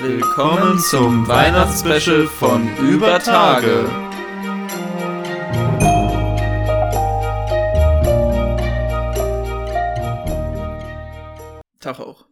Willkommen zum Weihnachtsspecial von Über Tage. Tag auch.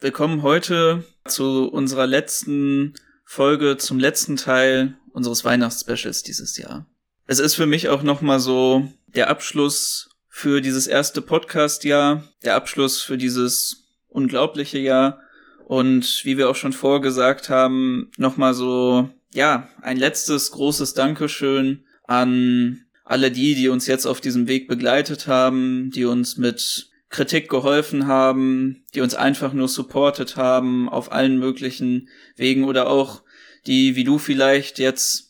Willkommen heute zu unserer letzten Folge, zum letzten Teil unseres Weihnachtsspecials dieses Jahr. Es ist für mich auch nochmal so der Abschluss für dieses erste Podcast-Jahr, der Abschluss für dieses unglaubliche Jahr. Und wie wir auch schon vorgesagt haben, nochmal so, ja, ein letztes großes Dankeschön an alle die, die uns jetzt auf diesem Weg begleitet haben, die uns mit Kritik geholfen haben, die uns einfach nur supportet haben auf allen möglichen Wegen oder auch die, wie du vielleicht jetzt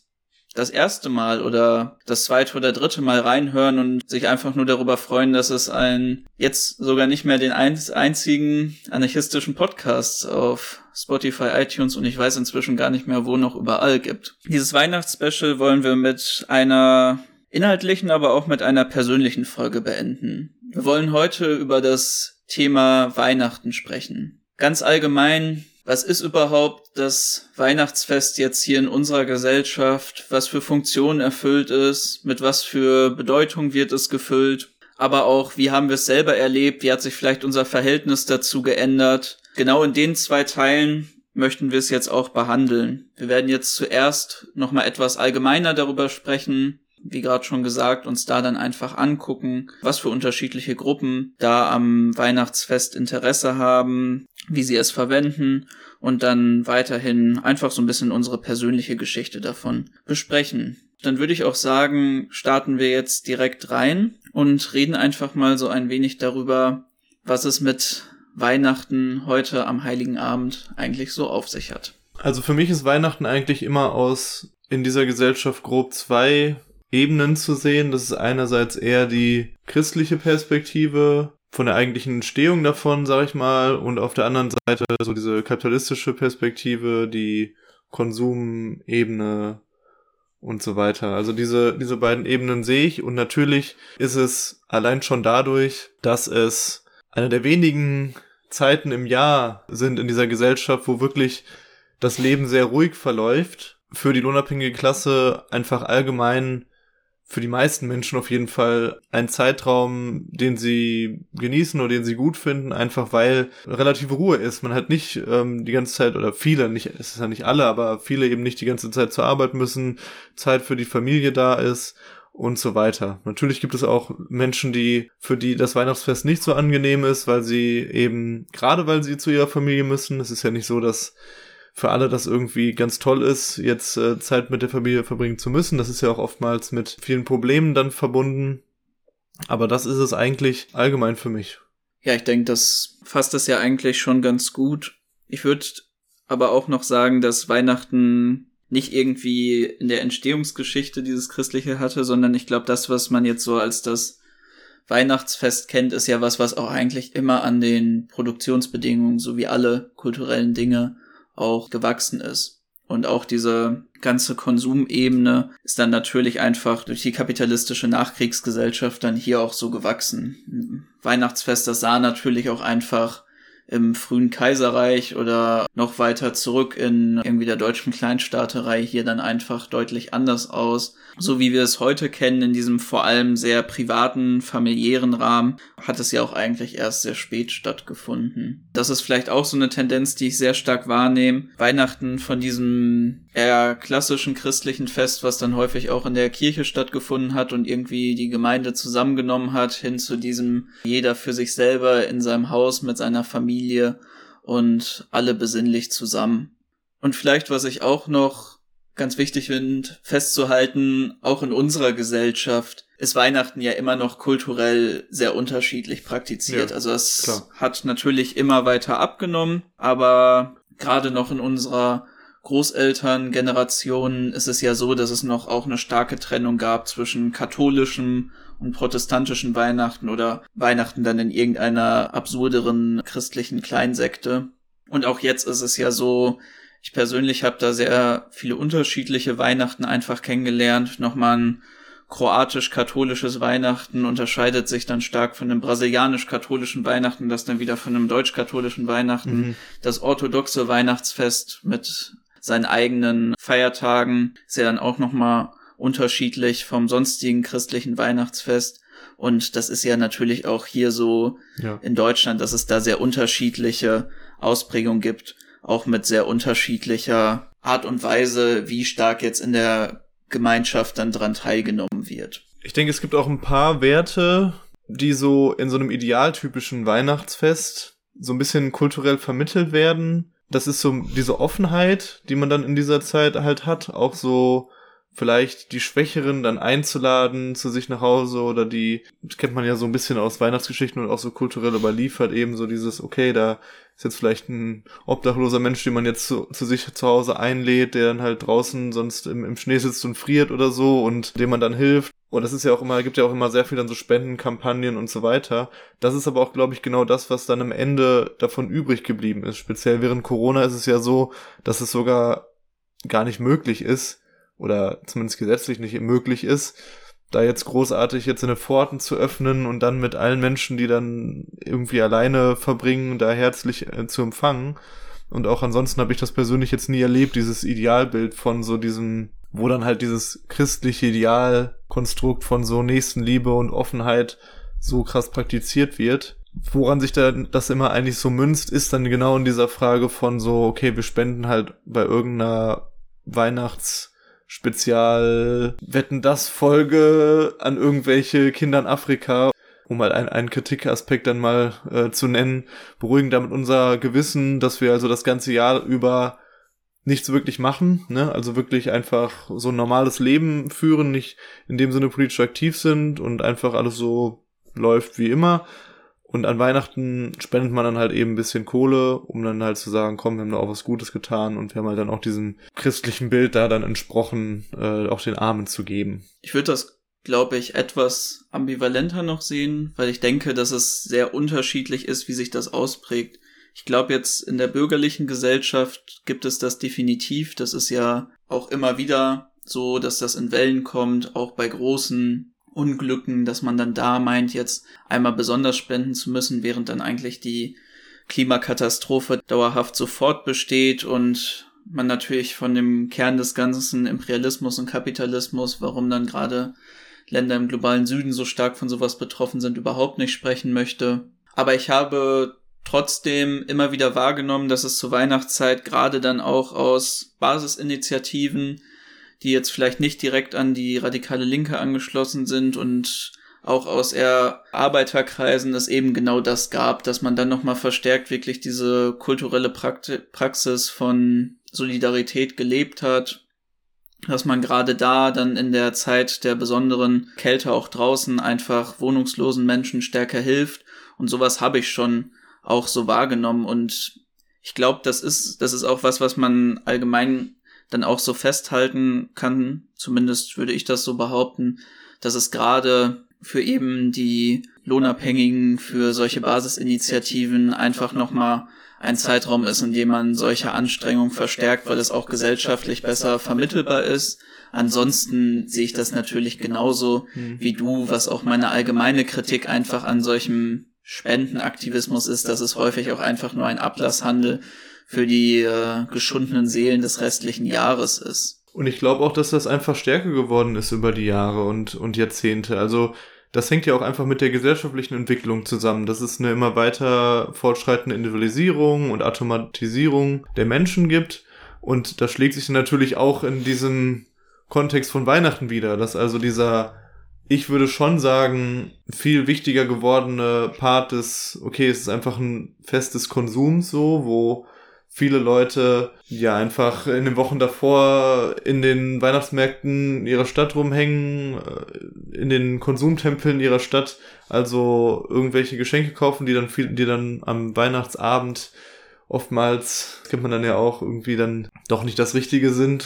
das erste Mal oder das zweite oder dritte Mal reinhören und sich einfach nur darüber freuen, dass es ein jetzt sogar nicht mehr den einzigen anarchistischen Podcast auf Spotify, iTunes und ich weiß inzwischen gar nicht mehr, wo noch überall gibt. Dieses Weihnachtsspecial wollen wir mit einer inhaltlichen, aber auch mit einer persönlichen Folge beenden. Wir wollen heute über das Thema Weihnachten sprechen. Ganz allgemein was ist überhaupt das Weihnachtsfest jetzt hier in unserer Gesellschaft? Was für Funktionen erfüllt es? Mit was für Bedeutung wird es gefüllt? Aber auch, wie haben wir es selber erlebt? Wie hat sich vielleicht unser Verhältnis dazu geändert? Genau in den zwei Teilen möchten wir es jetzt auch behandeln. Wir werden jetzt zuerst nochmal etwas allgemeiner darüber sprechen, wie gerade schon gesagt, uns da dann einfach angucken, was für unterschiedliche Gruppen da am Weihnachtsfest Interesse haben, wie sie es verwenden und dann weiterhin einfach so ein bisschen unsere persönliche Geschichte davon besprechen. Dann würde ich auch sagen, starten wir jetzt direkt rein und reden einfach mal so ein wenig darüber, was es mit Weihnachten heute am Heiligen Abend eigentlich so auf sich hat. Also für mich ist Weihnachten eigentlich immer aus in dieser Gesellschaft grob zwei Ebenen zu sehen. Das ist einerseits eher die christliche Perspektive von der eigentlichen Entstehung davon, sag ich mal, und auf der anderen Seite so diese kapitalistische Perspektive, die Konsumebene und so weiter. Also diese, diese beiden Ebenen sehe ich und natürlich ist es allein schon dadurch, dass es eine der wenigen Zeiten im Jahr sind in dieser Gesellschaft, wo wirklich das Leben sehr ruhig verläuft, für die lohnabhängige Klasse einfach allgemein für die meisten Menschen auf jeden Fall ein Zeitraum, den sie genießen oder den sie gut finden, einfach weil relative Ruhe ist. Man hat nicht ähm, die ganze Zeit oder viele, nicht, es ist ja nicht alle, aber viele eben nicht die ganze Zeit zur Arbeit müssen, Zeit für die Familie da ist und so weiter. Natürlich gibt es auch Menschen, die für die das Weihnachtsfest nicht so angenehm ist, weil sie eben gerade weil sie zu ihrer Familie müssen. Es ist ja nicht so, dass für alle das irgendwie ganz toll ist, jetzt äh, Zeit mit der Familie verbringen zu müssen. Das ist ja auch oftmals mit vielen Problemen dann verbunden. Aber das ist es eigentlich allgemein für mich. Ja, ich denke, das fasst das ja eigentlich schon ganz gut. Ich würde aber auch noch sagen, dass Weihnachten nicht irgendwie in der Entstehungsgeschichte dieses Christliche hatte, sondern ich glaube, das, was man jetzt so als das Weihnachtsfest kennt, ist ja was, was auch eigentlich immer an den Produktionsbedingungen sowie alle kulturellen Dinge auch gewachsen ist. Und auch diese ganze Konsumebene ist dann natürlich einfach durch die kapitalistische Nachkriegsgesellschaft dann hier auch so gewachsen. Weihnachtsfest, das sah natürlich auch einfach im frühen Kaiserreich oder noch weiter zurück in irgendwie der deutschen Kleinstaaterei hier dann einfach deutlich anders aus. So wie wir es heute kennen, in diesem vor allem sehr privaten, familiären Rahmen, hat es ja auch eigentlich erst sehr spät stattgefunden. Das ist vielleicht auch so eine Tendenz, die ich sehr stark wahrnehme. Weihnachten von diesem eher klassischen christlichen Fest, was dann häufig auch in der Kirche stattgefunden hat und irgendwie die Gemeinde zusammengenommen hat, hin zu diesem jeder für sich selber in seinem Haus mit seiner Familie und alle besinnlich zusammen. Und vielleicht, was ich auch noch ganz wichtig finde, festzuhalten, auch in unserer Gesellschaft ist Weihnachten ja immer noch kulturell sehr unterschiedlich praktiziert. Ja, also es klar. hat natürlich immer weiter abgenommen, aber gerade noch in unserer Großelterngenerationen ist es ja so, dass es noch auch eine starke Trennung gab zwischen katholischem und protestantischen Weihnachten oder Weihnachten dann in irgendeiner absurderen christlichen Kleinsekte. Und auch jetzt ist es ja so, ich persönlich habe da sehr viele unterschiedliche Weihnachten einfach kennengelernt. Nochmal ein kroatisch-katholisches Weihnachten unterscheidet sich dann stark von dem brasilianisch-katholischen Weihnachten, das dann wieder von einem deutsch-katholischen Weihnachten. Mhm. Das orthodoxe Weihnachtsfest mit seinen eigenen Feiertagen ist ja dann auch nochmal unterschiedlich vom sonstigen christlichen Weihnachtsfest. Und das ist ja natürlich auch hier so ja. in Deutschland, dass es da sehr unterschiedliche Ausprägungen gibt, auch mit sehr unterschiedlicher Art und Weise, wie stark jetzt in der Gemeinschaft dann dran teilgenommen wird. Ich denke, es gibt auch ein paar Werte, die so in so einem idealtypischen Weihnachtsfest so ein bisschen kulturell vermittelt werden. Das ist so diese Offenheit, die man dann in dieser Zeit halt hat, auch so vielleicht die Schwächeren dann einzuladen zu sich nach Hause oder die, das kennt man ja so ein bisschen aus Weihnachtsgeschichten und auch so kulturell überliefert, eben so dieses, okay, da ist jetzt vielleicht ein obdachloser Mensch, den man jetzt zu, zu sich zu Hause einlädt, der dann halt draußen sonst im, im Schnee sitzt und friert oder so und dem man dann hilft. Und das ist ja auch immer, gibt ja auch immer sehr viel dann so Spendenkampagnen und so weiter. Das ist aber auch, glaube ich, genau das, was dann am Ende davon übrig geblieben ist. Speziell während Corona ist es ja so, dass es sogar gar nicht möglich ist, oder zumindest gesetzlich nicht möglich ist, da jetzt großartig jetzt eine Pforten zu öffnen und dann mit allen Menschen, die dann irgendwie alleine verbringen, da herzlich äh, zu empfangen. Und auch ansonsten habe ich das persönlich jetzt nie erlebt, dieses Idealbild von so diesem, wo dann halt dieses christliche Idealkonstrukt von so Nächstenliebe und Offenheit so krass praktiziert wird. Woran sich da das immer eigentlich so münzt, ist dann genau in dieser Frage von so, okay, wir spenden halt bei irgendeiner Weihnachts- Spezial Wetten das Folge an irgendwelche Kinder in Afrika, um mal einen, einen Kritikaspekt dann mal äh, zu nennen, beruhigen damit unser Gewissen, dass wir also das ganze Jahr über nichts wirklich machen, ne? Also wirklich einfach so ein normales Leben führen, nicht in dem Sinne politisch aktiv sind und einfach alles so läuft wie immer, und an Weihnachten spendet man dann halt eben ein bisschen Kohle, um dann halt zu sagen, komm, wir haben da auch was Gutes getan und wir haben halt dann auch diesem christlichen Bild da dann entsprochen, äh, auch den Armen zu geben. Ich würde das, glaube ich, etwas ambivalenter noch sehen, weil ich denke, dass es sehr unterschiedlich ist, wie sich das ausprägt. Ich glaube, jetzt in der bürgerlichen Gesellschaft gibt es das definitiv. Das ist ja auch immer wieder so, dass das in Wellen kommt, auch bei großen Unglücken, dass man dann da meint, jetzt einmal besonders spenden zu müssen, während dann eigentlich die Klimakatastrophe dauerhaft sofort besteht und man natürlich von dem Kern des ganzen Imperialismus und Kapitalismus, warum dann gerade Länder im globalen Süden so stark von sowas betroffen sind, überhaupt nicht sprechen möchte. Aber ich habe trotzdem immer wieder wahrgenommen, dass es zur Weihnachtszeit gerade dann auch aus Basisinitiativen die jetzt vielleicht nicht direkt an die radikale Linke angeschlossen sind und auch aus eher Arbeiterkreisen es eben genau das gab, dass man dann nochmal verstärkt wirklich diese kulturelle Praxis von Solidarität gelebt hat, dass man gerade da dann in der Zeit der besonderen Kälte auch draußen einfach wohnungslosen Menschen stärker hilft. Und sowas habe ich schon auch so wahrgenommen. Und ich glaube, das ist das ist auch was, was man allgemein dann auch so festhalten kann, zumindest würde ich das so behaupten, dass es gerade für eben die Lohnabhängigen, für solche Basisinitiativen einfach nochmal ein Zeitraum ist, in dem man solche Anstrengungen verstärkt, weil es auch gesellschaftlich besser vermittelbar ist. Ansonsten sehe ich das natürlich genauso mhm. wie du, was auch meine allgemeine Kritik einfach an solchem Spendenaktivismus ist, dass es häufig auch einfach nur ein Ablasshandel für die äh, geschundenen Seelen des restlichen Jahres ist. Und ich glaube auch, dass das einfach stärker geworden ist über die Jahre und, und Jahrzehnte. Also das hängt ja auch einfach mit der gesellschaftlichen Entwicklung zusammen. Das ist eine immer weiter fortschreitende Individualisierung und Automatisierung der Menschen gibt. Und das schlägt sich natürlich auch in diesem Kontext von Weihnachten wieder, dass also dieser, ich würde schon sagen, viel wichtiger gewordene Part des, okay, es ist einfach ein Fest des Konsums so, wo viele Leute ja einfach in den Wochen davor in den Weihnachtsmärkten ihrer Stadt rumhängen, äh, in den Konsumtempeln ihrer Stadt, also irgendwelche Geschenke kaufen, die dann viel, die dann am Weihnachtsabend oftmals kennt man dann ja auch irgendwie dann doch nicht das Richtige sind,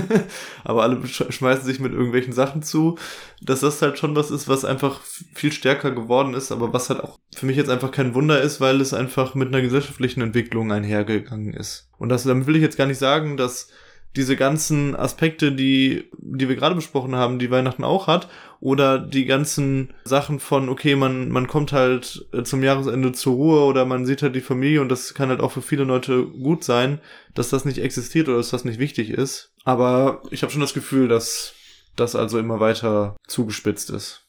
aber alle schmeißen sich mit irgendwelchen Sachen zu, dass das halt schon was ist, was einfach viel stärker geworden ist, aber was halt auch für mich jetzt einfach kein Wunder ist, weil es einfach mit einer gesellschaftlichen Entwicklung einhergegangen ist. Und das, damit will ich jetzt gar nicht sagen, dass diese ganzen Aspekte, die, die wir gerade besprochen haben, die Weihnachten auch hat, oder die ganzen Sachen von, okay, man, man kommt halt äh, zum Jahresende zur Ruhe oder man sieht halt die Familie und das kann halt auch für viele Leute gut sein, dass das nicht existiert oder dass das nicht wichtig ist. Aber ich habe schon das Gefühl, dass das also immer weiter zugespitzt ist.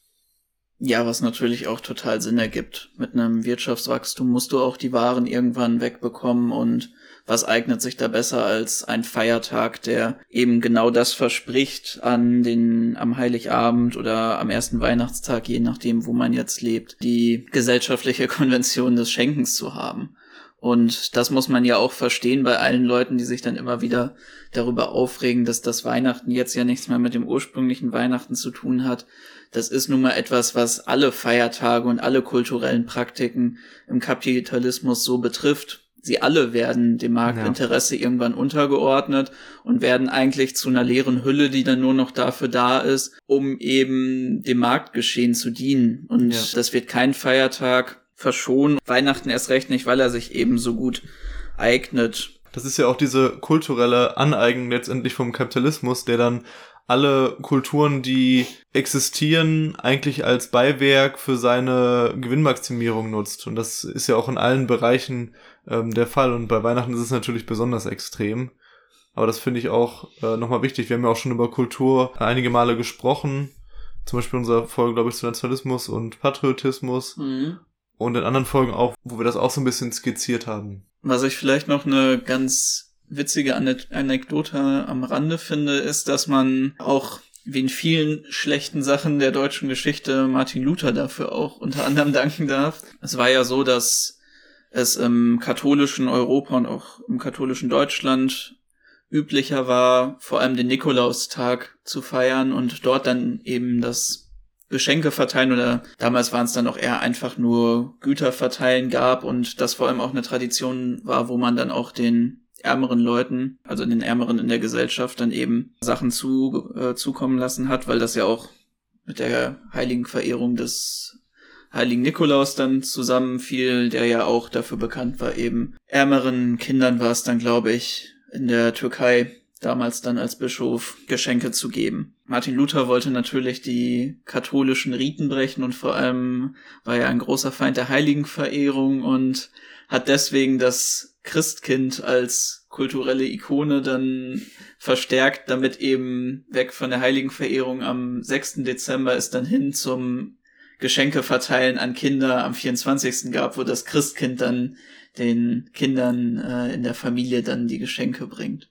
Ja, was natürlich auch total Sinn ergibt. Mit einem Wirtschaftswachstum musst du auch die Waren irgendwann wegbekommen und was eignet sich da besser als ein Feiertag, der eben genau das verspricht an den, am Heiligabend oder am ersten Weihnachtstag, je nachdem, wo man jetzt lebt, die gesellschaftliche Konvention des Schenkens zu haben. Und das muss man ja auch verstehen bei allen Leuten, die sich dann immer wieder darüber aufregen, dass das Weihnachten jetzt ja nichts mehr mit dem ursprünglichen Weihnachten zu tun hat. Das ist nun mal etwas, was alle Feiertage und alle kulturellen Praktiken im Kapitalismus so betrifft. Sie alle werden dem Marktinteresse ja. irgendwann untergeordnet und werden eigentlich zu einer leeren Hülle, die dann nur noch dafür da ist, um eben dem Marktgeschehen zu dienen. Und ja. das wird kein Feiertag verschonen. Weihnachten erst recht nicht, weil er sich eben so gut eignet. Das ist ja auch diese kulturelle Aneignung letztendlich vom Kapitalismus, der dann alle Kulturen, die existieren, eigentlich als Beiwerk für seine Gewinnmaximierung nutzt. Und das ist ja auch in allen Bereichen ähm, der Fall. Und bei Weihnachten ist es natürlich besonders extrem. Aber das finde ich auch äh, nochmal wichtig. Wir haben ja auch schon über Kultur einige Male gesprochen. Zum Beispiel unserer Folge, glaube ich, zu Nationalismus und Patriotismus. Mhm und in anderen Folgen auch, wo wir das auch so ein bisschen skizziert haben. Was ich vielleicht noch eine ganz witzige Anekdote am Rande finde, ist, dass man auch wie in vielen schlechten Sachen der deutschen Geschichte Martin Luther dafür auch unter anderem danken darf. Es war ja so, dass es im katholischen Europa und auch im katholischen Deutschland üblicher war, vor allem den Nikolaustag zu feiern und dort dann eben das Geschenke verteilen. Oder damals waren es dann auch eher einfach nur Güter verteilen gab und das vor allem auch eine Tradition war, wo man dann auch den ärmeren Leuten, also den Ärmeren in der Gesellschaft dann eben Sachen zu, äh, zukommen lassen hat, weil das ja auch mit der heiligen Verehrung des heiligen Nikolaus dann zusammenfiel, der ja auch dafür bekannt war, eben ärmeren Kindern war es dann, glaube ich, in der Türkei damals dann als Bischof Geschenke zu geben. Martin Luther wollte natürlich die katholischen Riten brechen und vor allem war er ein großer Feind der Heiligenverehrung und hat deswegen das Christkind als kulturelle Ikone dann verstärkt, damit eben weg von der Heiligenverehrung am 6. Dezember es dann hin zum Geschenke verteilen an Kinder am 24. gab, wo das Christkind dann den Kindern äh, in der Familie dann die Geschenke bringt.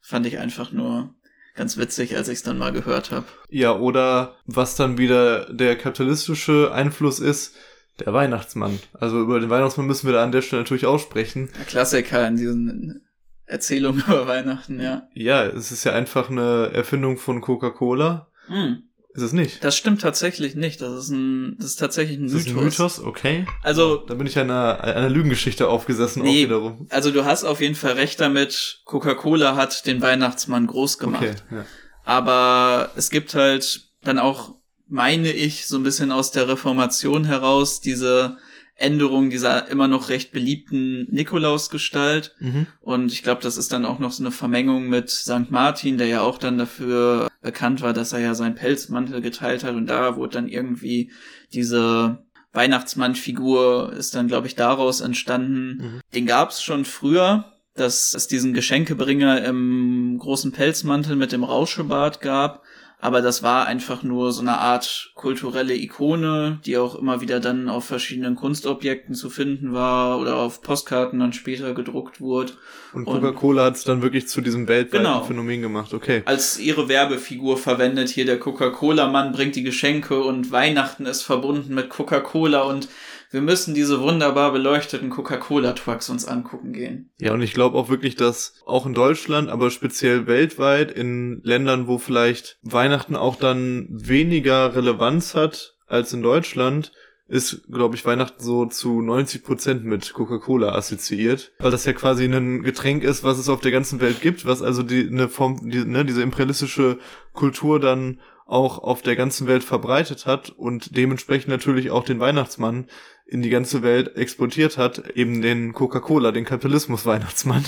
Fand ich einfach nur ganz witzig, als ich es dann mal gehört habe. Ja, oder was dann wieder der kapitalistische Einfluss ist, der Weihnachtsmann. Also über den Weihnachtsmann müssen wir da an der Stelle natürlich aussprechen. Der Klassiker in diesen Erzählungen über Weihnachten, ja. Ja, es ist ja einfach eine Erfindung von Coca-Cola. Mhm. Ist es nicht? Das stimmt tatsächlich nicht. Das ist ein, das ist tatsächlich ein Mythos. Ist ein Mythos, okay. Also. Da bin ich einer, einer Lügengeschichte aufgesessen, nee, auch wiederum. Also du hast auf jeden Fall recht damit. Coca-Cola hat den Weihnachtsmann groß gemacht. Okay, ja. Aber es gibt halt dann auch, meine ich, so ein bisschen aus der Reformation heraus diese Änderung dieser immer noch recht beliebten Nikolausgestalt. Mhm. Und ich glaube, das ist dann auch noch so eine Vermengung mit St. Martin, der ja auch dann dafür bekannt war, dass er ja seinen Pelzmantel geteilt hat. Und da wurde dann irgendwie diese Weihnachtsmannfigur ist dann, glaube ich, daraus entstanden. Mhm. Den gab's schon früher, dass es diesen Geschenkebringer im großen Pelzmantel mit dem Rauschebart gab aber das war einfach nur so eine Art kulturelle Ikone, die auch immer wieder dann auf verschiedenen Kunstobjekten zu finden war oder auf Postkarten dann später gedruckt wurde. Und Coca-Cola hat es dann wirklich zu diesem weltweiten genau, Phänomen gemacht, okay. Als ihre Werbefigur verwendet hier der Coca-Cola-Mann bringt die Geschenke und Weihnachten ist verbunden mit Coca-Cola und wir müssen diese wunderbar beleuchteten Coca-Cola-Trucks uns angucken gehen. Ja, und ich glaube auch wirklich, dass auch in Deutschland, aber speziell weltweit, in Ländern, wo vielleicht Weihnachten auch dann weniger Relevanz hat als in Deutschland, ist, glaube ich, Weihnachten so zu 90 Prozent mit Coca-Cola assoziiert, weil das ja quasi ein Getränk ist, was es auf der ganzen Welt gibt, was also die eine Form, die, ne, diese imperialistische Kultur dann auch auf der ganzen Welt verbreitet hat und dementsprechend natürlich auch den Weihnachtsmann in die ganze Welt exportiert hat, eben den Coca-Cola, den Kapitalismus-Weihnachtsmann.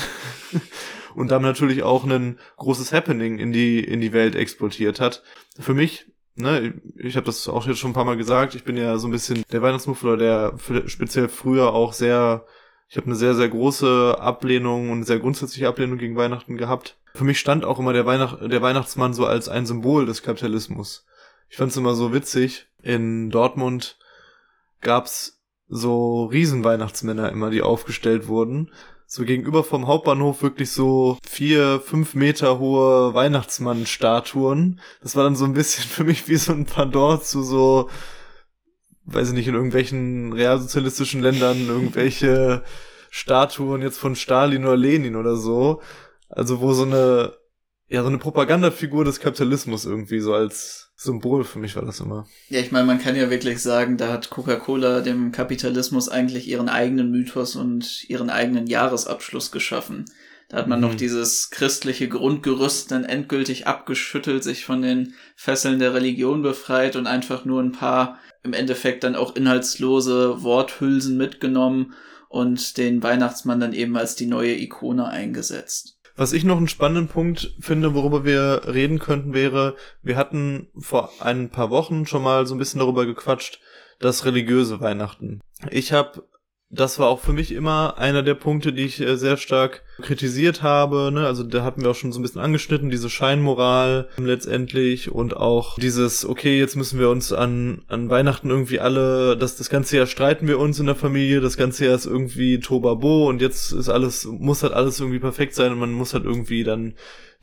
und damit natürlich auch ein großes Happening in die, in die Welt exportiert hat. Für mich ne, ich habe das auch jetzt schon ein paar Mal gesagt, ich bin ja so ein bisschen der Weihnachtsmuffler, der speziell früher auch sehr, ich habe eine sehr, sehr große Ablehnung und sehr grundsätzliche Ablehnung gegen Weihnachten gehabt. Für mich stand auch immer der, Weihnacht, der Weihnachtsmann so als ein Symbol des Kapitalismus. Ich fand es immer so witzig. In Dortmund gab's so Riesenweihnachtsmänner immer, die aufgestellt wurden so gegenüber vom Hauptbahnhof wirklich so vier, fünf Meter hohe Weihnachtsmann-Statuen. Das war dann so ein bisschen für mich wie so ein Pendant zu so, weiß ich nicht, in irgendwelchen realsozialistischen Ländern irgendwelche Statuen jetzt von Stalin oder Lenin oder so. Also wo so eine, ja, so eine Propagandafigur des Kapitalismus irgendwie so als Symbol für mich war das immer. Ja, ich meine, man kann ja wirklich sagen, da hat Coca-Cola dem Kapitalismus eigentlich ihren eigenen Mythos und ihren eigenen Jahresabschluss geschaffen. Da hat man mhm. noch dieses christliche Grundgerüst dann endgültig abgeschüttelt, sich von den Fesseln der Religion befreit und einfach nur ein paar im Endeffekt dann auch inhaltslose Worthülsen mitgenommen und den Weihnachtsmann dann eben als die neue Ikone eingesetzt. Was ich noch einen spannenden Punkt finde, worüber wir reden könnten, wäre, wir hatten vor ein paar Wochen schon mal so ein bisschen darüber gequatscht, das religiöse Weihnachten. Ich habe das war auch für mich immer einer der Punkte, die ich äh, sehr stark kritisiert habe. Ne? Also da hatten wir auch schon so ein bisschen angeschnitten, diese Scheinmoral letztendlich und auch dieses, okay, jetzt müssen wir uns an, an Weihnachten irgendwie alle, das, das ganze Jahr streiten wir uns in der Familie, das ganze Jahr ist irgendwie Tobabo und jetzt ist alles, muss halt alles irgendwie perfekt sein und man muss halt irgendwie dann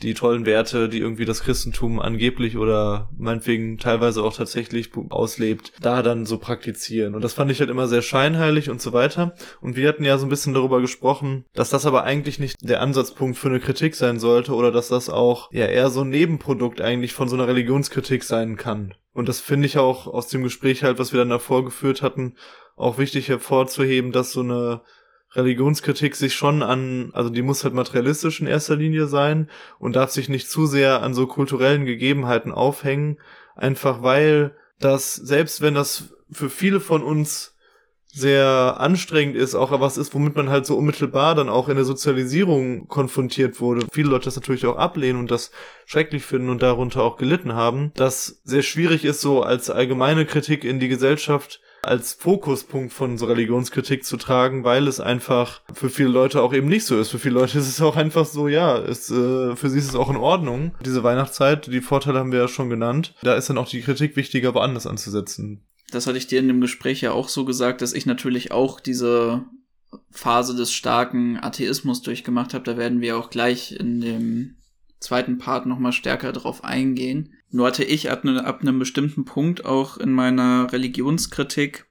die tollen Werte, die irgendwie das Christentum angeblich oder meinetwegen teilweise auch tatsächlich auslebt, da dann so praktizieren. Und das fand ich halt immer sehr scheinheilig und so weiter. Und wir hatten ja so ein bisschen darüber gesprochen, dass das aber eigentlich nicht der Ansatzpunkt für eine Kritik sein sollte oder dass das auch ja eher so ein Nebenprodukt eigentlich von so einer Religionskritik sein kann. Und das finde ich auch aus dem Gespräch halt, was wir dann davor geführt hatten, auch wichtig hervorzuheben, dass so eine Religionskritik sich schon an, also die muss halt materialistisch in erster Linie sein und darf sich nicht zu sehr an so kulturellen Gegebenheiten aufhängen, einfach weil das, selbst wenn das für viele von uns sehr anstrengend ist, auch was ist, womit man halt so unmittelbar dann auch in der Sozialisierung konfrontiert wurde. Viele Leute das natürlich auch ablehnen und das schrecklich finden und darunter auch gelitten haben, dass sehr schwierig ist, so als allgemeine Kritik in die Gesellschaft als Fokuspunkt von so Religionskritik zu tragen, weil es einfach für viele Leute auch eben nicht so ist. Für viele Leute ist es auch einfach so, ja, es, äh, für sie ist es auch in Ordnung. Diese Weihnachtszeit, die Vorteile haben wir ja schon genannt. Da ist dann auch die Kritik wichtiger, woanders anzusetzen. Das hatte ich dir in dem Gespräch ja auch so gesagt, dass ich natürlich auch diese Phase des starken Atheismus durchgemacht habe. Da werden wir auch gleich in dem zweiten Part nochmal stärker drauf eingehen. Nur hatte ich ab, ne, ab einem bestimmten Punkt auch in meiner Religionskritik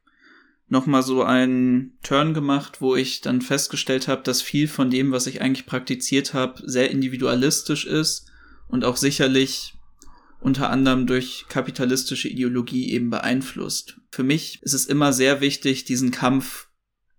nochmal so einen Turn gemacht, wo ich dann festgestellt habe, dass viel von dem, was ich eigentlich praktiziert habe, sehr individualistisch ist und auch sicherlich unter anderem durch kapitalistische Ideologie eben beeinflusst. Für mich ist es immer sehr wichtig, diesen Kampf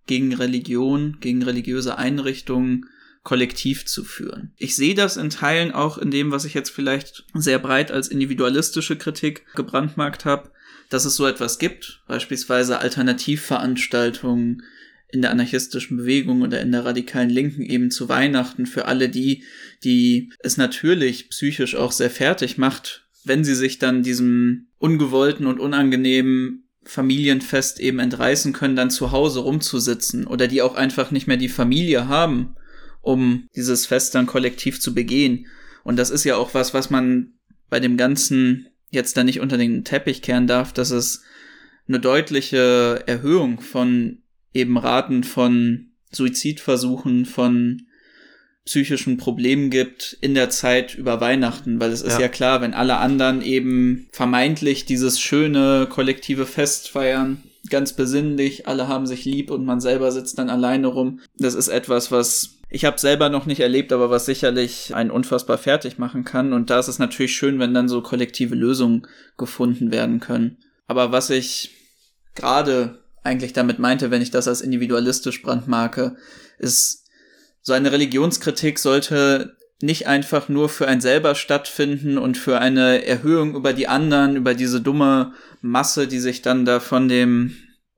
gegen Religion, gegen religiöse Einrichtungen kollektiv zu führen. Ich sehe das in Teilen auch in dem, was ich jetzt vielleicht sehr breit als individualistische Kritik gebrandmarkt habe, dass es so etwas gibt, beispielsweise Alternativveranstaltungen in der anarchistischen Bewegung oder in der radikalen Linken eben zu Weihnachten für alle die, die es natürlich psychisch auch sehr fertig macht, wenn sie sich dann diesem ungewollten und unangenehmen Familienfest eben entreißen können, dann zu Hause rumzusitzen oder die auch einfach nicht mehr die Familie haben, um dieses Fest dann kollektiv zu begehen. Und das ist ja auch was, was man bei dem Ganzen jetzt da nicht unter den Teppich kehren darf, dass es eine deutliche Erhöhung von eben Raten von Suizidversuchen, von psychischen Problemen gibt in der Zeit über Weihnachten, weil es ist ja. ja klar, wenn alle anderen eben vermeintlich dieses schöne kollektive Fest feiern, ganz besinnlich, alle haben sich lieb und man selber sitzt dann alleine rum. Das ist etwas, was ich habe selber noch nicht erlebt, aber was sicherlich einen unfassbar fertig machen kann. Und da ist es natürlich schön, wenn dann so kollektive Lösungen gefunden werden können. Aber was ich gerade eigentlich damit meinte, wenn ich das als individualistisch brandmarke, ist, so eine Religionskritik sollte nicht einfach nur für ein selber stattfinden und für eine Erhöhung über die anderen, über diese dumme Masse, die sich dann da von dem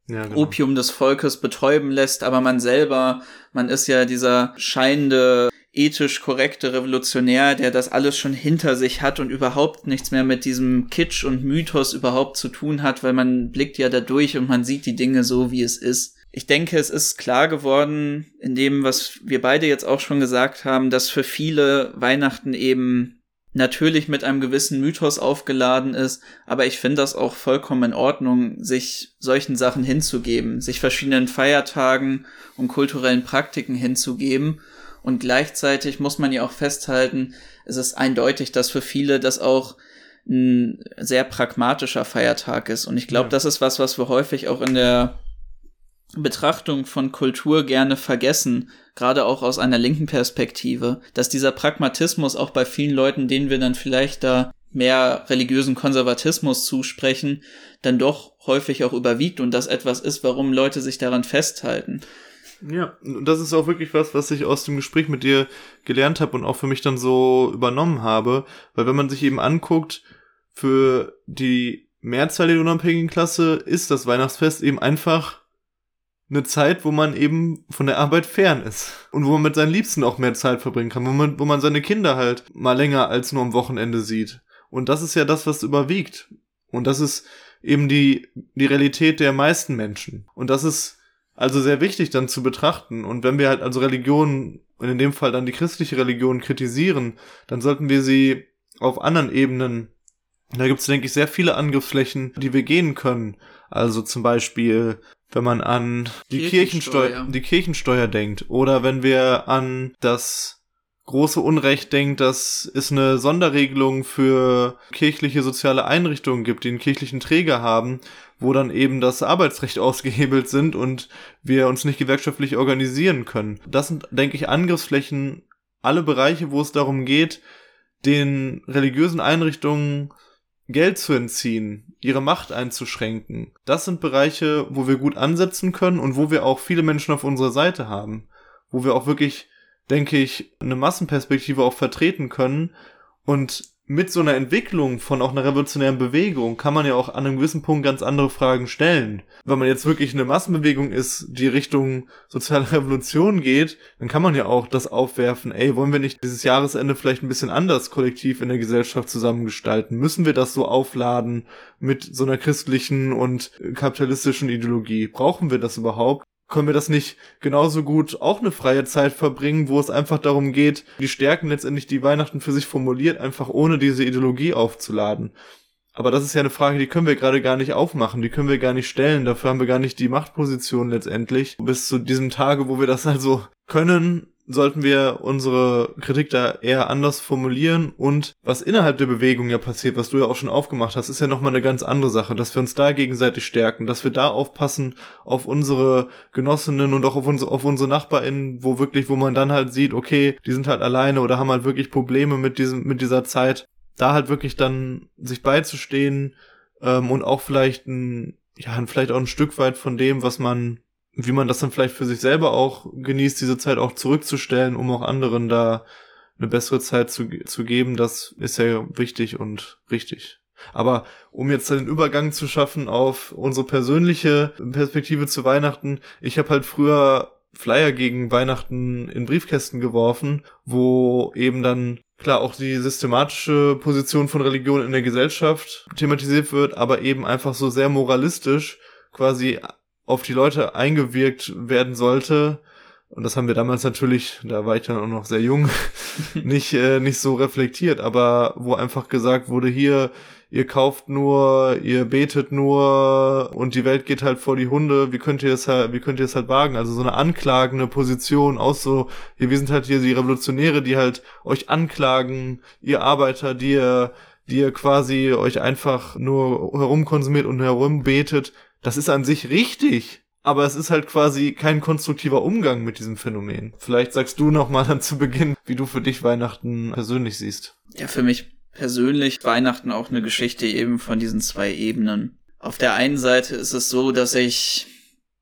ja, genau. Opium des Volkes betäuben lässt, aber man selber, man ist ja dieser scheinende ethisch korrekte Revolutionär, der das alles schon hinter sich hat und überhaupt nichts mehr mit diesem Kitsch und Mythos überhaupt zu tun hat, weil man blickt ja da durch und man sieht die Dinge so, wie es ist. Ich denke, es ist klar geworden, in dem, was wir beide jetzt auch schon gesagt haben, dass für viele Weihnachten eben natürlich mit einem gewissen Mythos aufgeladen ist, aber ich finde das auch vollkommen in Ordnung, sich solchen Sachen hinzugeben, sich verschiedenen Feiertagen und kulturellen Praktiken hinzugeben. Und gleichzeitig muss man ja auch festhalten, es ist eindeutig, dass für viele das auch ein sehr pragmatischer Feiertag ist. Und ich glaube, ja. das ist was, was wir häufig auch in der Betrachtung von Kultur gerne vergessen, gerade auch aus einer linken Perspektive, dass dieser Pragmatismus auch bei vielen Leuten, denen wir dann vielleicht da mehr religiösen Konservatismus zusprechen, dann doch häufig auch überwiegt und das etwas ist, warum Leute sich daran festhalten. Ja, und das ist auch wirklich was, was ich aus dem Gespräch mit dir gelernt habe und auch für mich dann so übernommen habe, weil wenn man sich eben anguckt, für die Mehrzahl der unabhängigen Klasse ist das Weihnachtsfest eben einfach eine Zeit, wo man eben von der Arbeit fern ist und wo man mit seinen Liebsten auch mehr Zeit verbringen kann, wo man, wo man seine Kinder halt mal länger als nur am Wochenende sieht. Und das ist ja das, was überwiegt. Und das ist eben die, die Realität der meisten Menschen. Und das ist also sehr wichtig dann zu betrachten. Und wenn wir halt also Religionen, und in dem Fall dann die christliche Religion kritisieren, dann sollten wir sie auf anderen Ebenen da gibt es, denke ich, sehr viele Angriffsflächen, die wir gehen können. Also zum Beispiel wenn man an die Kirchensteuer, Kirchensteuer, die Kirchensteuer denkt oder wenn wir an das große Unrecht denkt, dass es eine Sonderregelung für kirchliche soziale Einrichtungen gibt, die einen kirchlichen Träger haben, wo dann eben das Arbeitsrecht ausgehebelt sind und wir uns nicht gewerkschaftlich organisieren können. Das sind, denke ich, Angriffsflächen, alle Bereiche, wo es darum geht, den religiösen Einrichtungen Geld zu entziehen, ihre Macht einzuschränken. Das sind Bereiche, wo wir gut ansetzen können und wo wir auch viele Menschen auf unserer Seite haben. Wo wir auch wirklich, denke ich, eine Massenperspektive auch vertreten können und mit so einer Entwicklung von auch einer revolutionären Bewegung kann man ja auch an einem gewissen Punkt ganz andere Fragen stellen. Wenn man jetzt wirklich eine Massenbewegung ist, die Richtung soziale Revolution geht, dann kann man ja auch das aufwerfen, ey, wollen wir nicht dieses Jahresende vielleicht ein bisschen anders kollektiv in der Gesellschaft zusammengestalten? Müssen wir das so aufladen mit so einer christlichen und kapitalistischen Ideologie? Brauchen wir das überhaupt? Können wir das nicht genauso gut auch eine freie Zeit verbringen, wo es einfach darum geht, die Stärken letztendlich, die Weihnachten für sich formuliert, einfach ohne diese Ideologie aufzuladen. Aber das ist ja eine Frage, die können wir gerade gar nicht aufmachen, die können wir gar nicht stellen, dafür haben wir gar nicht die Machtposition letztendlich. Bis zu diesem Tage, wo wir das also können, sollten wir unsere Kritik da eher anders formulieren und was innerhalb der Bewegung ja passiert, was du ja auch schon aufgemacht hast, ist ja nochmal eine ganz andere Sache, dass wir uns da gegenseitig stärken, dass wir da aufpassen auf unsere Genossinnen und auch auf unsere, auf unsere NachbarInnen, wo wirklich, wo man dann halt sieht, okay, die sind halt alleine oder haben halt wirklich Probleme mit diesem, mit dieser Zeit, da halt wirklich dann sich beizustehen ähm, und auch vielleicht ein, ja, vielleicht auch ein Stück weit von dem, was man wie man das dann vielleicht für sich selber auch genießt, diese Zeit auch zurückzustellen, um auch anderen da eine bessere Zeit zu, zu geben, das ist ja wichtig und richtig. Aber um jetzt den Übergang zu schaffen auf unsere persönliche Perspektive zu Weihnachten, ich habe halt früher Flyer gegen Weihnachten in Briefkästen geworfen, wo eben dann klar auch die systematische Position von Religion in der Gesellschaft thematisiert wird, aber eben einfach so sehr moralistisch quasi auf die Leute eingewirkt werden sollte. Und das haben wir damals natürlich, da war ich dann auch noch sehr jung, nicht, äh, nicht so reflektiert, aber wo einfach gesagt wurde, hier, ihr kauft nur, ihr betet nur und die Welt geht halt vor die Hunde, wie könnt ihr es halt, wie könnt ihr es halt wagen? Also so eine anklagende Position aus so, hier, wir sind halt hier die Revolutionäre, die halt euch anklagen, ihr Arbeiter, die ihr, die ihr quasi euch einfach nur herumkonsumiert und herumbetet, das ist an sich richtig, aber es ist halt quasi kein konstruktiver Umgang mit diesem Phänomen. Vielleicht sagst du noch mal dann zu Beginn, wie du für dich Weihnachten persönlich siehst. Ja, für mich persönlich Weihnachten auch eine Geschichte eben von diesen zwei Ebenen. Auf der einen Seite ist es so, dass ich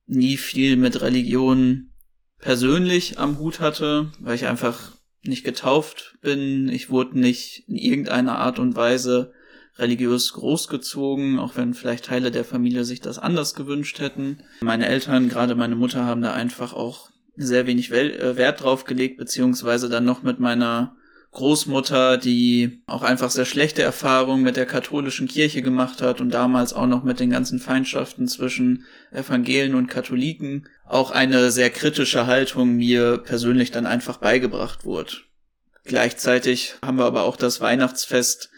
nie viel mit Religion persönlich am Hut hatte, weil ich einfach nicht getauft bin. Ich wurde nicht in irgendeiner Art und Weise religiös großgezogen, auch wenn vielleicht Teile der Familie sich das anders gewünscht hätten. Meine Eltern, gerade meine Mutter, haben da einfach auch sehr wenig äh, Wert drauf gelegt, beziehungsweise dann noch mit meiner Großmutter, die auch einfach sehr schlechte Erfahrungen mit der katholischen Kirche gemacht hat und damals auch noch mit den ganzen Feindschaften zwischen Evangelien und Katholiken, auch eine sehr kritische Haltung mir persönlich dann einfach beigebracht wurde. Gleichzeitig haben wir aber auch das Weihnachtsfest,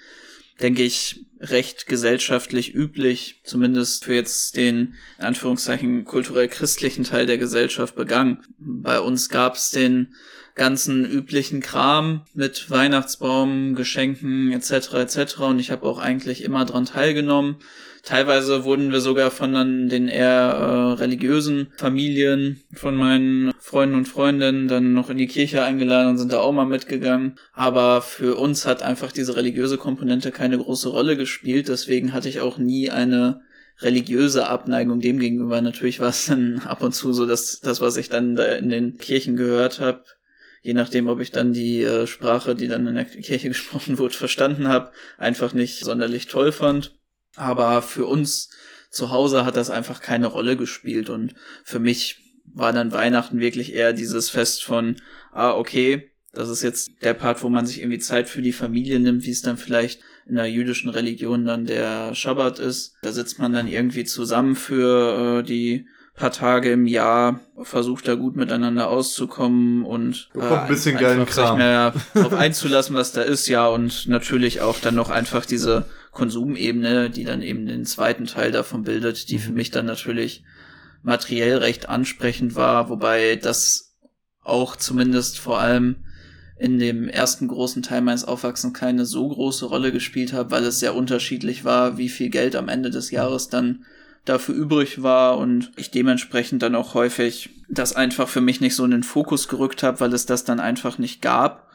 denke ich, recht gesellschaftlich üblich, zumindest für jetzt den, in Anführungszeichen, kulturell christlichen Teil der Gesellschaft begangen. Bei uns gab es den ganzen üblichen Kram mit Weihnachtsbaum, Geschenken etc. etc. Und ich habe auch eigentlich immer dran teilgenommen. Teilweise wurden wir sogar von dann den eher äh, religiösen Familien von meinen Freunden und Freundinnen dann noch in die Kirche eingeladen und sind da auch mal mitgegangen. Aber für uns hat einfach diese religiöse Komponente keine große Rolle gespielt. Deswegen hatte ich auch nie eine religiöse Abneigung dem gegenüber. Natürlich war es dann ab und zu so, dass das, was ich dann da in den Kirchen gehört habe, je nachdem, ob ich dann die äh, Sprache, die dann in der Kirche gesprochen wurde, verstanden habe, einfach nicht sonderlich toll fand. Aber für uns zu Hause hat das einfach keine Rolle gespielt und für mich war dann Weihnachten wirklich eher dieses Fest von, ah, okay, das ist jetzt der Part, wo man sich irgendwie Zeit für die Familie nimmt, wie es dann vielleicht in der jüdischen Religion dann der Schabbat ist. Da sitzt man dann irgendwie zusammen für äh, die paar Tage im Jahr, versucht da gut miteinander auszukommen und äh, ein bisschen geilen Kram. sich mehr darauf einzulassen, was da ist, ja, und natürlich auch dann noch einfach diese Konsumebene, die dann eben den zweiten Teil davon bildet, die für mich dann natürlich materiell recht ansprechend war, wobei das auch zumindest vor allem in dem ersten großen Teil meines Aufwachsens keine so große Rolle gespielt hat, weil es sehr unterschiedlich war, wie viel Geld am Ende des Jahres dann dafür übrig war und ich dementsprechend dann auch häufig das einfach für mich nicht so in den Fokus gerückt habe, weil es das dann einfach nicht gab.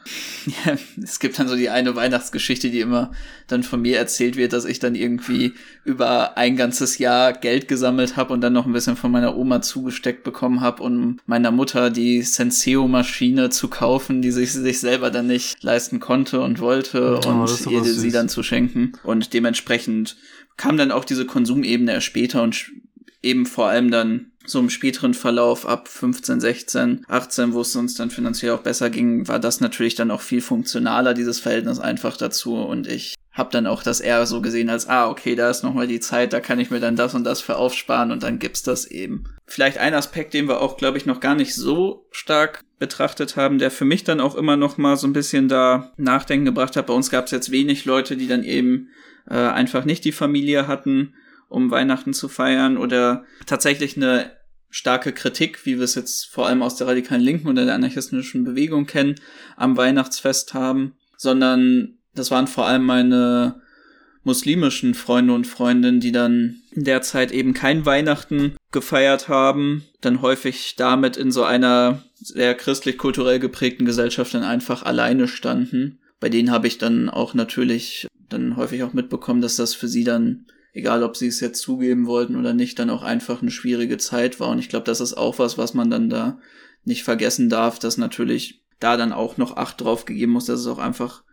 Ja, es gibt dann so die eine Weihnachtsgeschichte, die immer dann von mir erzählt wird, dass ich dann irgendwie über ein ganzes Jahr Geld gesammelt habe und dann noch ein bisschen von meiner Oma zugesteckt bekommen habe, um meiner Mutter die Senseo-Maschine zu kaufen, die sich sich selber dann nicht leisten konnte und wollte oh, und ihr sie dann zu schenken. Und dementsprechend kam dann auch diese Konsumebene erst später und eben vor allem dann so im späteren Verlauf ab 15, 16, 18, wo es uns dann finanziell auch besser ging, war das natürlich dann auch viel funktionaler, dieses Verhältnis einfach dazu. Und ich habe dann auch das eher so gesehen als, ah, okay, da ist nochmal die Zeit, da kann ich mir dann das und das für aufsparen und dann gibt's das eben. Vielleicht ein Aspekt, den wir auch, glaube ich, noch gar nicht so stark betrachtet haben, der für mich dann auch immer noch mal so ein bisschen da Nachdenken gebracht hat. Bei uns gab es jetzt wenig Leute, die dann eben äh, einfach nicht die Familie hatten, um Weihnachten zu feiern oder tatsächlich eine starke Kritik, wie wir es jetzt vor allem aus der radikalen Linken oder der anarchistischen Bewegung kennen, am Weihnachtsfest haben, sondern das waren vor allem meine muslimischen Freunde und Freundinnen, die dann in der Zeit eben kein Weihnachten gefeiert haben, dann häufig damit in so einer sehr christlich-kulturell geprägten Gesellschaft dann einfach alleine standen. Bei denen habe ich dann auch natürlich dann häufig auch mitbekommen, dass das für sie dann, egal ob sie es jetzt zugeben wollten oder nicht, dann auch einfach eine schwierige Zeit war. Und ich glaube, das ist auch was, was man dann da nicht vergessen darf, dass natürlich da dann auch noch Acht drauf gegeben muss, dass es auch einfach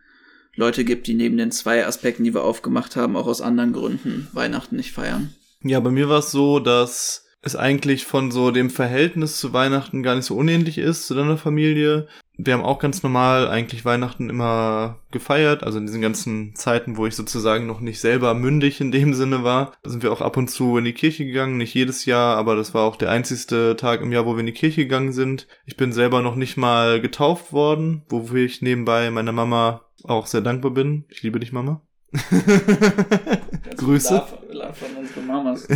Leute gibt, die neben den zwei Aspekten, die wir aufgemacht haben, auch aus anderen Gründen Weihnachten nicht feiern. Ja, bei mir war es so, dass es eigentlich von so dem Verhältnis zu Weihnachten gar nicht so unähnlich ist zu deiner Familie wir haben auch ganz normal eigentlich Weihnachten immer gefeiert, also in diesen ganzen Zeiten, wo ich sozusagen noch nicht selber mündig in dem Sinne war, da sind wir auch ab und zu in die Kirche gegangen, nicht jedes Jahr, aber das war auch der einzigste Tag im Jahr, wo wir in die Kirche gegangen sind. Ich bin selber noch nicht mal getauft worden, wofür ich nebenbei meiner Mama auch sehr dankbar bin. Ich liebe dich, Mama. Grüße. Love, love von unseren Mamas.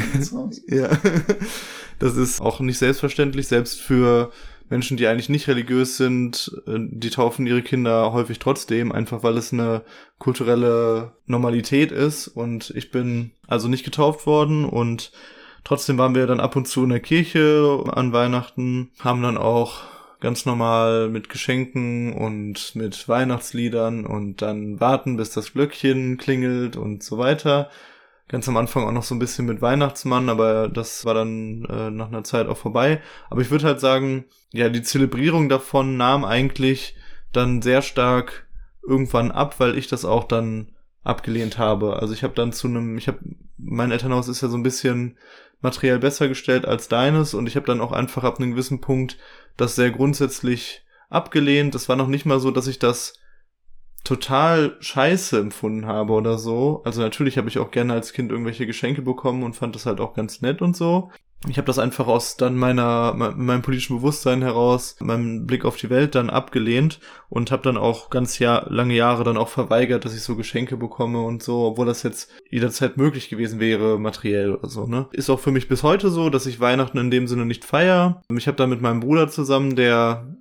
ja. Das ist auch nicht selbstverständlich, selbst für Menschen, die eigentlich nicht religiös sind, äh, die taufen ihre Kinder häufig trotzdem, einfach weil es eine kulturelle Normalität ist. Und ich bin also nicht getauft worden und trotzdem waren wir dann ab und zu in der Kirche an Weihnachten, haben dann auch ganz normal mit Geschenken und mit Weihnachtsliedern und dann warten, bis das Glöckchen klingelt und so weiter ganz am Anfang auch noch so ein bisschen mit Weihnachtsmann, aber das war dann äh, nach einer Zeit auch vorbei. Aber ich würde halt sagen, ja, die Zelebrierung davon nahm eigentlich dann sehr stark irgendwann ab, weil ich das auch dann abgelehnt habe. Also ich habe dann zu einem, ich habe, mein Elternhaus ist ja so ein bisschen materiell besser gestellt als deines und ich habe dann auch einfach ab einem gewissen Punkt das sehr grundsätzlich abgelehnt. Das war noch nicht mal so, dass ich das total scheiße empfunden habe oder so. Also natürlich habe ich auch gerne als Kind irgendwelche Geschenke bekommen und fand das halt auch ganz nett und so. Ich habe das einfach aus dann meiner meinem politischen Bewusstsein heraus, meinem Blick auf die Welt dann abgelehnt und habe dann auch ganz Jahr, lange Jahre dann auch verweigert, dass ich so Geschenke bekomme und so, obwohl das jetzt jederzeit möglich gewesen wäre, materiell oder so, ne? Ist auch für mich bis heute so, dass ich Weihnachten in dem Sinne nicht feier. Ich habe da mit meinem Bruder zusammen, der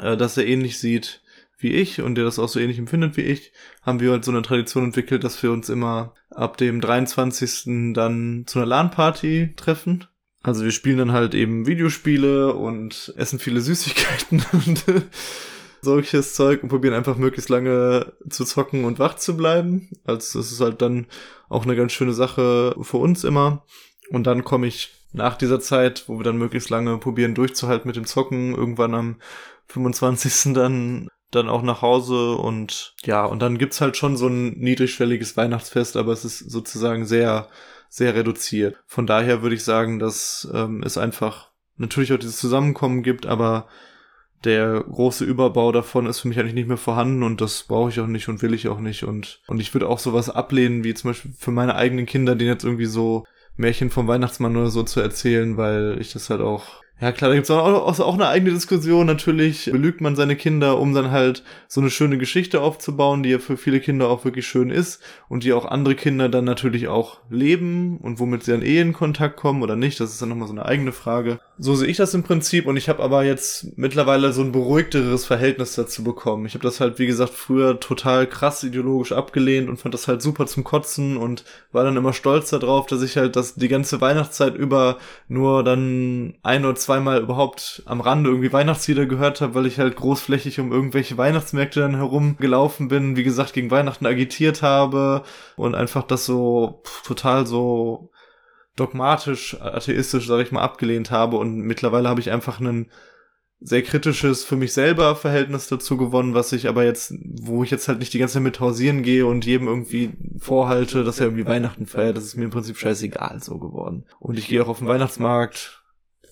äh, das sehr ähnlich sieht, wie ich und der das auch so ähnlich empfindet wie ich, haben wir halt so eine Tradition entwickelt, dass wir uns immer ab dem 23. dann zu einer LAN-Party treffen. Also wir spielen dann halt eben Videospiele und essen viele Süßigkeiten und solches Zeug und probieren einfach möglichst lange zu zocken und wach zu bleiben. Also das ist halt dann auch eine ganz schöne Sache für uns immer. Und dann komme ich nach dieser Zeit, wo wir dann möglichst lange probieren durchzuhalten mit dem Zocken, irgendwann am 25. dann dann auch nach Hause und ja, und dann gibt's halt schon so ein niedrigschwelliges Weihnachtsfest, aber es ist sozusagen sehr, sehr reduziert. Von daher würde ich sagen, dass ähm, es einfach natürlich auch dieses Zusammenkommen gibt, aber der große Überbau davon ist für mich eigentlich nicht mehr vorhanden und das brauche ich auch nicht und will ich auch nicht und und ich würde auch sowas ablehnen, wie zum Beispiel für meine eigenen Kinder, denen jetzt irgendwie so Märchen vom Weihnachtsmann oder so zu erzählen, weil ich das halt auch ja klar, da gibt's auch, auch, eine eigene Diskussion. Natürlich belügt man seine Kinder, um dann halt so eine schöne Geschichte aufzubauen, die ja für viele Kinder auch wirklich schön ist und die auch andere Kinder dann natürlich auch leben und womit sie dann eh in Kontakt kommen oder nicht. Das ist dann nochmal so eine eigene Frage. So sehe ich das im Prinzip und ich habe aber jetzt mittlerweile so ein beruhigteres Verhältnis dazu bekommen. Ich habe das halt, wie gesagt, früher total krass ideologisch abgelehnt und fand das halt super zum Kotzen und war dann immer stolz darauf, dass ich halt das die ganze Weihnachtszeit über nur dann ein oder zwei zweimal überhaupt am Rande irgendwie Weihnachtslieder gehört habe, weil ich halt großflächig um irgendwelche Weihnachtsmärkte dann herumgelaufen bin, wie gesagt, gegen Weihnachten agitiert habe und einfach das so total so dogmatisch, atheistisch, sag ich mal, abgelehnt habe und mittlerweile habe ich einfach einen sehr kritisches für mich selber Verhältnis dazu gewonnen, was ich aber jetzt, wo ich jetzt halt nicht die ganze Zeit mit hausieren gehe und jedem irgendwie vorhalte, dass er irgendwie Weihnachten feiert, das ist mir im Prinzip scheißegal so geworden. Und ich gehe auch auf den Weihnachtsmarkt,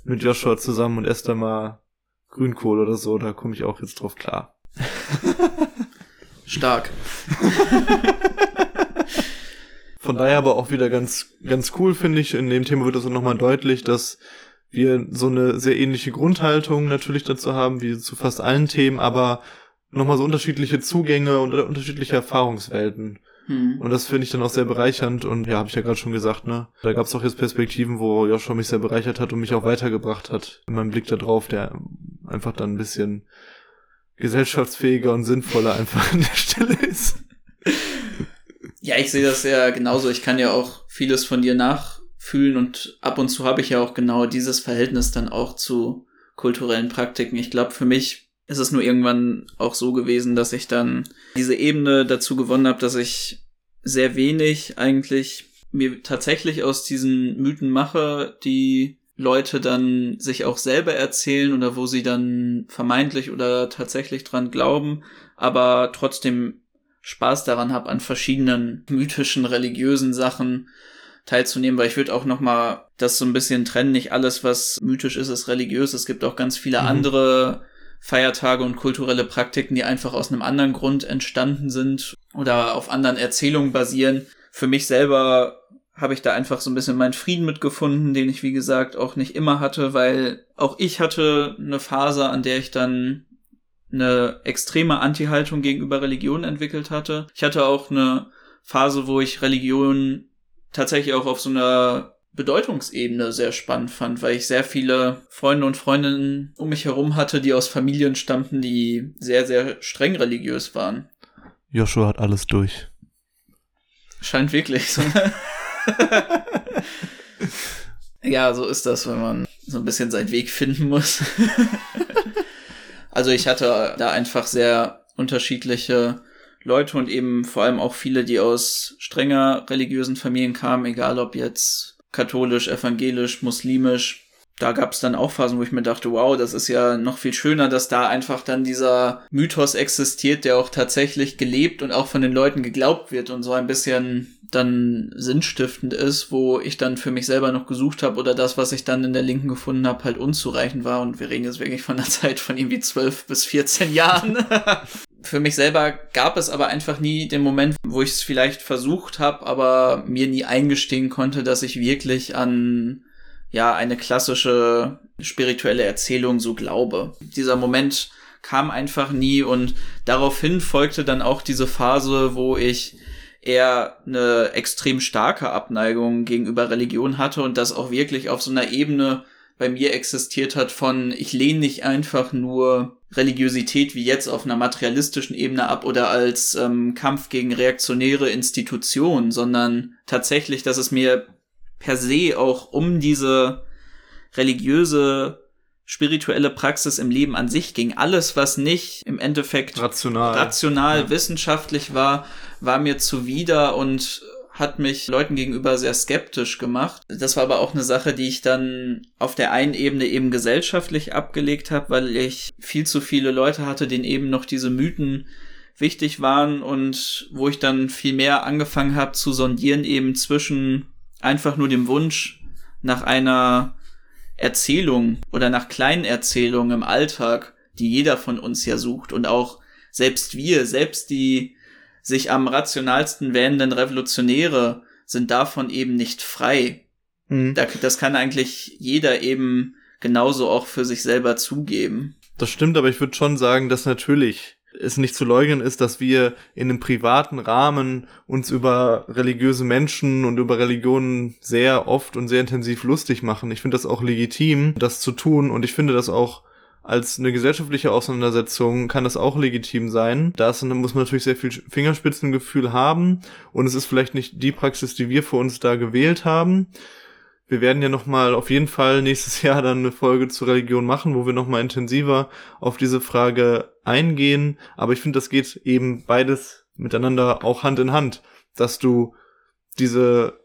mit Joshua zusammen und esse da mal Grünkohl oder so, da komme ich auch jetzt drauf klar. Stark. Von daher aber auch wieder ganz, ganz cool, finde ich. In dem Thema wird es auch nochmal deutlich, dass wir so eine sehr ähnliche Grundhaltung natürlich dazu haben, wie zu fast allen Themen, aber nochmal so unterschiedliche Zugänge und unterschiedliche Erfahrungswelten. Hm. Und das finde ich dann auch sehr bereichernd und ja, habe ich ja gerade schon gesagt, ne? Da gab es auch jetzt Perspektiven, wo Joshua mich sehr bereichert hat und mich auch weitergebracht hat. In meinem Blick da drauf, der einfach dann ein bisschen gesellschaftsfähiger und sinnvoller einfach an der Stelle ist. Ja, ich sehe das ja genauso. Ich kann ja auch vieles von dir nachfühlen und ab und zu habe ich ja auch genau dieses Verhältnis dann auch zu kulturellen Praktiken. Ich glaube, für mich ist es nur irgendwann auch so gewesen, dass ich dann diese Ebene dazu gewonnen habe, dass ich sehr wenig eigentlich mir tatsächlich aus diesen Mythen mache, die Leute dann sich auch selber erzählen oder wo sie dann vermeintlich oder tatsächlich dran glauben, aber trotzdem Spaß daran habe, an verschiedenen mythischen, religiösen Sachen teilzunehmen, weil ich würde auch noch mal das so ein bisschen trennen. Nicht alles, was mythisch ist, ist religiös. Es gibt auch ganz viele mhm. andere Feiertage und kulturelle Praktiken, die einfach aus einem anderen Grund entstanden sind oder auf anderen Erzählungen basieren. Für mich selber habe ich da einfach so ein bisschen meinen Frieden mitgefunden, den ich wie gesagt auch nicht immer hatte, weil auch ich hatte eine Phase, an der ich dann eine extreme Anti-Haltung gegenüber Religion entwickelt hatte. Ich hatte auch eine Phase, wo ich Religion tatsächlich auch auf so einer Bedeutungsebene sehr spannend fand, weil ich sehr viele Freunde und Freundinnen um mich herum hatte, die aus Familien stammten, die sehr, sehr streng religiös waren. Joshua hat alles durch. Scheint wirklich so. Ja, so ist das, wenn man so ein bisschen seinen Weg finden muss. also ich hatte da einfach sehr unterschiedliche Leute und eben vor allem auch viele, die aus strenger religiösen Familien kamen, egal ob jetzt katholisch, evangelisch, muslimisch. da gab es dann auch Phasen, wo ich mir dachte, wow, das ist ja noch viel schöner, dass da einfach dann dieser Mythos existiert, der auch tatsächlich gelebt und auch von den Leuten geglaubt wird und so ein bisschen dann sinnstiftend ist, wo ich dann für mich selber noch gesucht habe oder das, was ich dann in der Linken gefunden habe, halt unzureichend war. Und wir reden jetzt wirklich von einer Zeit von irgendwie zwölf bis 14 Jahren. für mich selber gab es aber einfach nie den Moment, wo ich es vielleicht versucht habe, aber mir nie eingestehen konnte, dass ich wirklich an ja eine klassische spirituelle Erzählung so glaube. Dieser Moment kam einfach nie und daraufhin folgte dann auch diese Phase, wo ich eher eine extrem starke Abneigung gegenüber Religion hatte und das auch wirklich auf so einer Ebene bei mir existiert hat von, ich lehne nicht einfach nur Religiosität wie jetzt auf einer materialistischen Ebene ab oder als ähm, Kampf gegen reaktionäre Institutionen, sondern tatsächlich, dass es mir per se auch um diese religiöse spirituelle Praxis im Leben an sich ging. Alles, was nicht im Endeffekt rational, rational ja. wissenschaftlich war, war mir zuwider und hat mich Leuten gegenüber sehr skeptisch gemacht. Das war aber auch eine Sache, die ich dann auf der einen Ebene eben gesellschaftlich abgelegt habe, weil ich viel zu viele Leute hatte, denen eben noch diese Mythen wichtig waren und wo ich dann viel mehr angefangen habe zu sondieren eben zwischen einfach nur dem Wunsch nach einer Erzählung oder nach kleinen Erzählungen im Alltag, die jeder von uns ja sucht und auch selbst wir, selbst die sich am rationalsten wähnenden Revolutionäre sind davon eben nicht frei. Mhm. Das kann eigentlich jeder eben genauso auch für sich selber zugeben. Das stimmt, aber ich würde schon sagen, dass natürlich es nicht zu leugnen ist, dass wir in einem privaten Rahmen uns über religiöse Menschen und über Religionen sehr oft und sehr intensiv lustig machen. Ich finde das auch legitim, das zu tun und ich finde das auch als eine gesellschaftliche Auseinandersetzung kann das auch legitim sein. Da muss man natürlich sehr viel Fingerspitzengefühl haben und es ist vielleicht nicht die Praxis, die wir für uns da gewählt haben wir werden ja nochmal auf jeden Fall nächstes Jahr dann eine Folge zur Religion machen, wo wir nochmal intensiver auf diese Frage eingehen. Aber ich finde, das geht eben beides miteinander auch Hand in Hand, dass du diese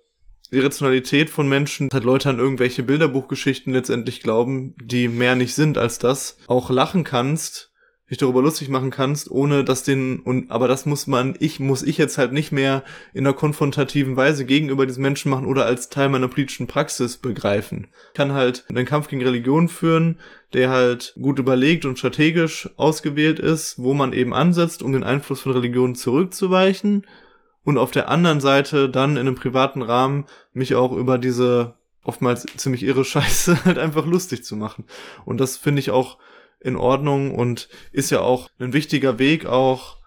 Irrationalität von Menschen, dass Leute an irgendwelche Bilderbuchgeschichten letztendlich glauben, die mehr nicht sind als das, auch lachen kannst dich darüber lustig machen kannst, ohne dass den und aber das muss man ich muss ich jetzt halt nicht mehr in einer konfrontativen Weise gegenüber diesen Menschen machen oder als Teil meiner politischen Praxis begreifen. Ich kann halt einen Kampf gegen Religion führen, der halt gut überlegt und strategisch ausgewählt ist, wo man eben ansetzt, um den Einfluss von Religion zurückzuweichen und auf der anderen Seite dann in einem privaten Rahmen mich auch über diese oftmals ziemlich irre Scheiße halt einfach lustig zu machen. Und das finde ich auch in Ordnung und ist ja auch ein wichtiger Weg auch,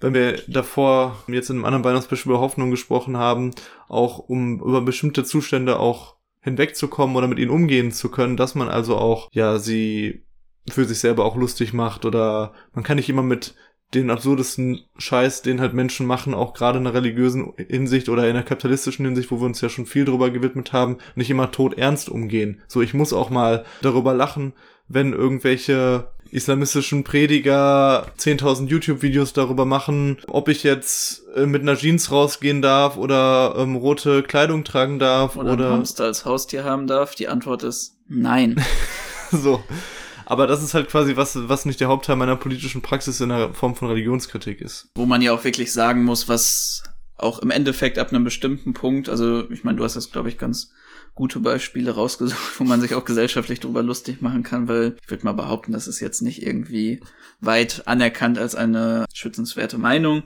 wenn wir davor jetzt in einem anderen Weihnachtsbeispiel über Hoffnung gesprochen haben, auch um über bestimmte Zustände auch hinwegzukommen oder mit ihnen umgehen zu können, dass man also auch, ja, sie für sich selber auch lustig macht oder man kann nicht immer mit den absurdesten Scheiß, den halt Menschen machen, auch gerade in der religiösen Hinsicht oder in der kapitalistischen Hinsicht, wo wir uns ja schon viel drüber gewidmet haben, nicht immer tot ernst umgehen. So, ich muss auch mal darüber lachen, wenn irgendwelche islamistischen Prediger 10.000 YouTube-Videos darüber machen, ob ich jetzt äh, mit einer Jeans rausgehen darf oder ähm, rote Kleidung tragen darf oder, oder Hamster als Haustier haben darf. Die Antwort ist nein. so. Aber das ist halt quasi was, was nicht der Hauptteil meiner politischen Praxis in der Form von Religionskritik ist. Wo man ja auch wirklich sagen muss, was auch im Endeffekt ab einem bestimmten Punkt, also ich meine, du hast das, glaube ich, ganz gute Beispiele rausgesucht, wo man sich auch gesellschaftlich drüber lustig machen kann, weil ich würde mal behaupten, das ist jetzt nicht irgendwie weit anerkannt als eine schützenswerte Meinung.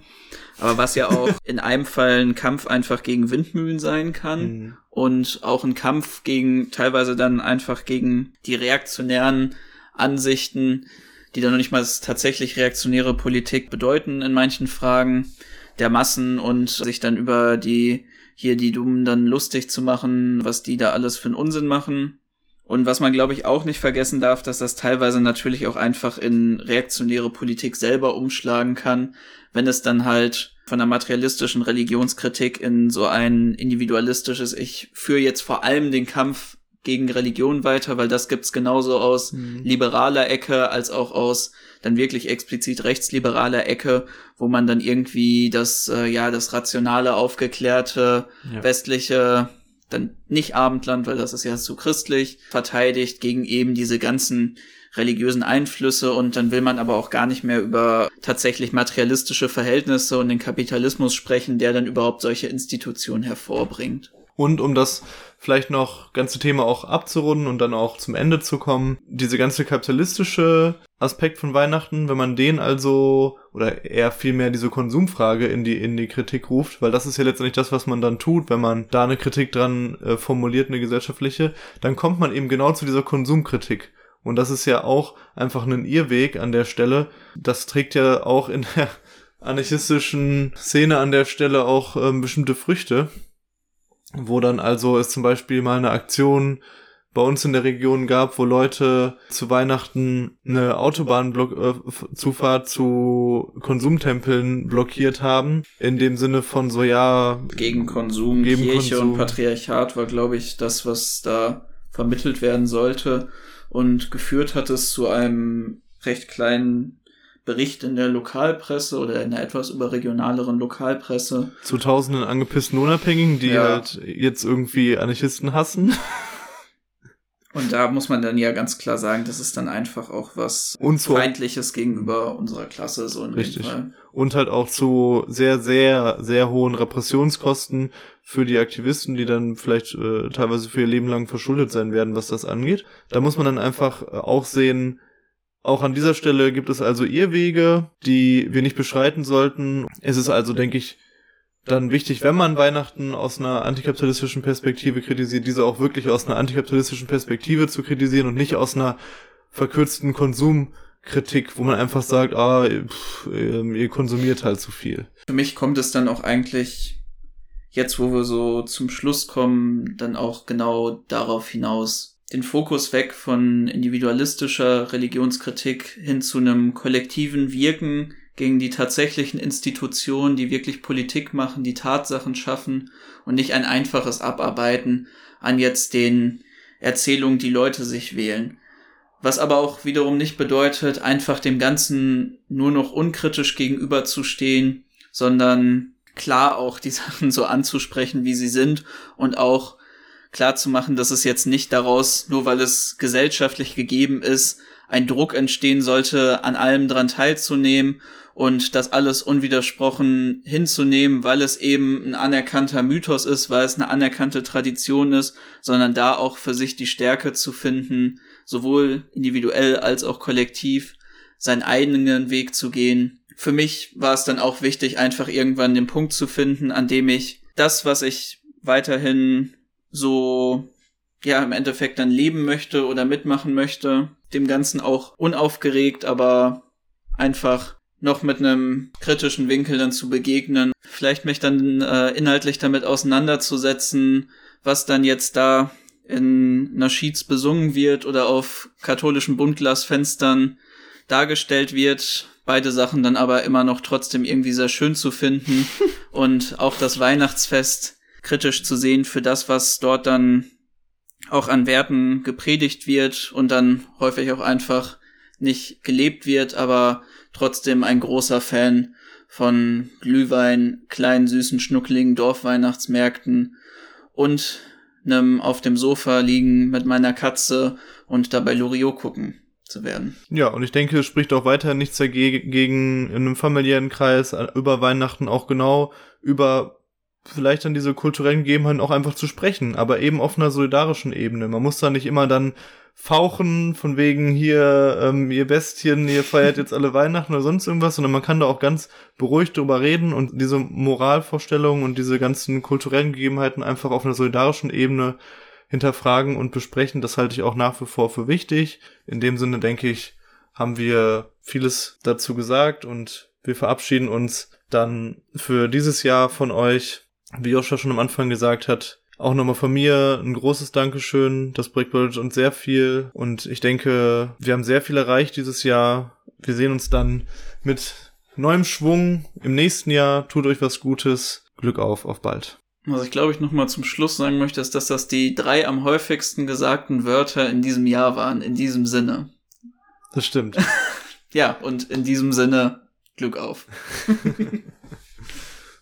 Aber was ja auch in einem Fall ein Kampf einfach gegen Windmühlen sein kann mhm. und auch ein Kampf gegen teilweise dann einfach gegen die reaktionären Ansichten, die dann noch nicht mal tatsächlich reaktionäre Politik bedeuten in manchen Fragen der Massen und sich dann über die hier die Dummen dann lustig zu machen, was die da alles für einen Unsinn machen. Und was man, glaube ich, auch nicht vergessen darf, dass das teilweise natürlich auch einfach in reaktionäre Politik selber umschlagen kann, wenn es dann halt von der materialistischen Religionskritik in so ein individualistisches, ich führe jetzt vor allem den Kampf gegen Religion weiter, weil das gibt's genauso aus mhm. liberaler Ecke als auch aus dann wirklich explizit rechtsliberaler Ecke, wo man dann irgendwie das, äh, ja, das rationale, aufgeklärte, ja. westliche dann nicht Abendland, weil das ist ja zu christlich, verteidigt gegen eben diese ganzen religiösen Einflüsse und dann will man aber auch gar nicht mehr über tatsächlich materialistische Verhältnisse und den Kapitalismus sprechen, der dann überhaupt solche Institutionen hervorbringt. Und um das vielleicht noch ganze Thema auch abzurunden und dann auch zum Ende zu kommen, diese ganze kapitalistische Aspekt von Weihnachten, wenn man den also oder eher vielmehr diese Konsumfrage in die in die Kritik ruft, weil das ist ja letztendlich das, was man dann tut, wenn man da eine Kritik dran äh, formuliert, eine gesellschaftliche, dann kommt man eben genau zu dieser Konsumkritik. Und das ist ja auch einfach ein Irrweg an der Stelle. Das trägt ja auch in der anarchistischen Szene an der Stelle auch ähm, bestimmte Früchte wo dann also es zum Beispiel mal eine Aktion bei uns in der Region gab, wo Leute zu Weihnachten eine Autobahnzufahrt äh, zu Konsumtempeln blockiert haben. In dem Sinne von so, ja. Gegen Konsum, gegen Kirche Konsum. und Patriarchat war, glaube ich, das, was da vermittelt werden sollte. Und geführt hat es zu einem recht kleinen Bericht in der Lokalpresse oder in der etwas überregionaleren Lokalpresse. Zu tausenden angepissten Unabhängigen, die ja. halt jetzt irgendwie Anarchisten hassen. Und da muss man dann ja ganz klar sagen, das ist dann einfach auch was Feindliches gegenüber unserer Klasse, so in Richtig. dem Fall. Und halt auch zu sehr, sehr, sehr hohen Repressionskosten für die Aktivisten, die dann vielleicht äh, teilweise für ihr Leben lang verschuldet sein werden, was das angeht. Da muss man dann einfach äh, auch sehen, auch an dieser Stelle gibt es also Irrwege, die wir nicht beschreiten sollten. Es ist also, denke ich, dann wichtig, wenn man Weihnachten aus einer antikapitalistischen Perspektive kritisiert, diese auch wirklich aus einer antikapitalistischen Perspektive zu kritisieren und nicht aus einer verkürzten Konsumkritik, wo man einfach sagt, ah, pff, ähm, ihr konsumiert halt zu viel. Für mich kommt es dann auch eigentlich jetzt, wo wir so zum Schluss kommen, dann auch genau darauf hinaus, den Fokus weg von individualistischer Religionskritik hin zu einem kollektiven Wirken gegen die tatsächlichen Institutionen, die wirklich Politik machen, die Tatsachen schaffen und nicht ein einfaches Abarbeiten an jetzt den Erzählungen, die Leute sich wählen. Was aber auch wiederum nicht bedeutet, einfach dem Ganzen nur noch unkritisch gegenüberzustehen, sondern klar auch die Sachen so anzusprechen, wie sie sind und auch klar zu dass es jetzt nicht daraus, nur weil es gesellschaftlich gegeben ist, ein Druck entstehen sollte, an allem dran teilzunehmen und das alles unwidersprochen hinzunehmen, weil es eben ein anerkannter Mythos ist, weil es eine anerkannte Tradition ist, sondern da auch für sich die Stärke zu finden, sowohl individuell als auch kollektiv seinen eigenen Weg zu gehen. Für mich war es dann auch wichtig, einfach irgendwann den Punkt zu finden, an dem ich das, was ich weiterhin so ja im Endeffekt dann leben möchte oder mitmachen möchte, dem Ganzen auch unaufgeregt, aber einfach noch mit einem kritischen Winkel dann zu begegnen, vielleicht mich dann äh, inhaltlich damit auseinanderzusetzen, was dann jetzt da in Naschids besungen wird oder auf katholischen Buntglasfenstern dargestellt wird. Beide Sachen dann aber immer noch trotzdem irgendwie sehr schön zu finden. Und auch das Weihnachtsfest kritisch zu sehen für das, was dort dann auch an Werten gepredigt wird und dann häufig auch einfach nicht gelebt wird, aber trotzdem ein großer Fan von Glühwein, kleinen süßen schnuckligen Dorfweihnachtsmärkten und einem auf dem Sofa liegen mit meiner Katze und dabei Loriot gucken zu werden. Ja, und ich denke, es spricht auch weiter nichts dagegen, in einem familiären Kreis über Weihnachten auch genau über vielleicht dann diese kulturellen Gegebenheiten auch einfach zu sprechen, aber eben auf einer solidarischen Ebene. Man muss da nicht immer dann fauchen von wegen hier, ähm, ihr Bestien, ihr feiert jetzt alle Weihnachten oder sonst irgendwas, sondern man kann da auch ganz beruhigt drüber reden und diese Moralvorstellungen und diese ganzen kulturellen Gegebenheiten einfach auf einer solidarischen Ebene hinterfragen und besprechen. Das halte ich auch nach wie vor für wichtig. In dem Sinne denke ich, haben wir vieles dazu gesagt und wir verabschieden uns dann für dieses Jahr von euch wie Joscha schon am Anfang gesagt hat, auch nochmal von mir ein großes Dankeschön. Das Projekt bedeutet uns sehr viel und ich denke, wir haben sehr viel erreicht dieses Jahr. Wir sehen uns dann mit neuem Schwung im nächsten Jahr. Tut euch was Gutes. Glück auf, auf bald. Was ich glaube ich nochmal zum Schluss sagen möchte, ist, dass das die drei am häufigsten gesagten Wörter in diesem Jahr waren, in diesem Sinne. Das stimmt. ja, und in diesem Sinne Glück auf.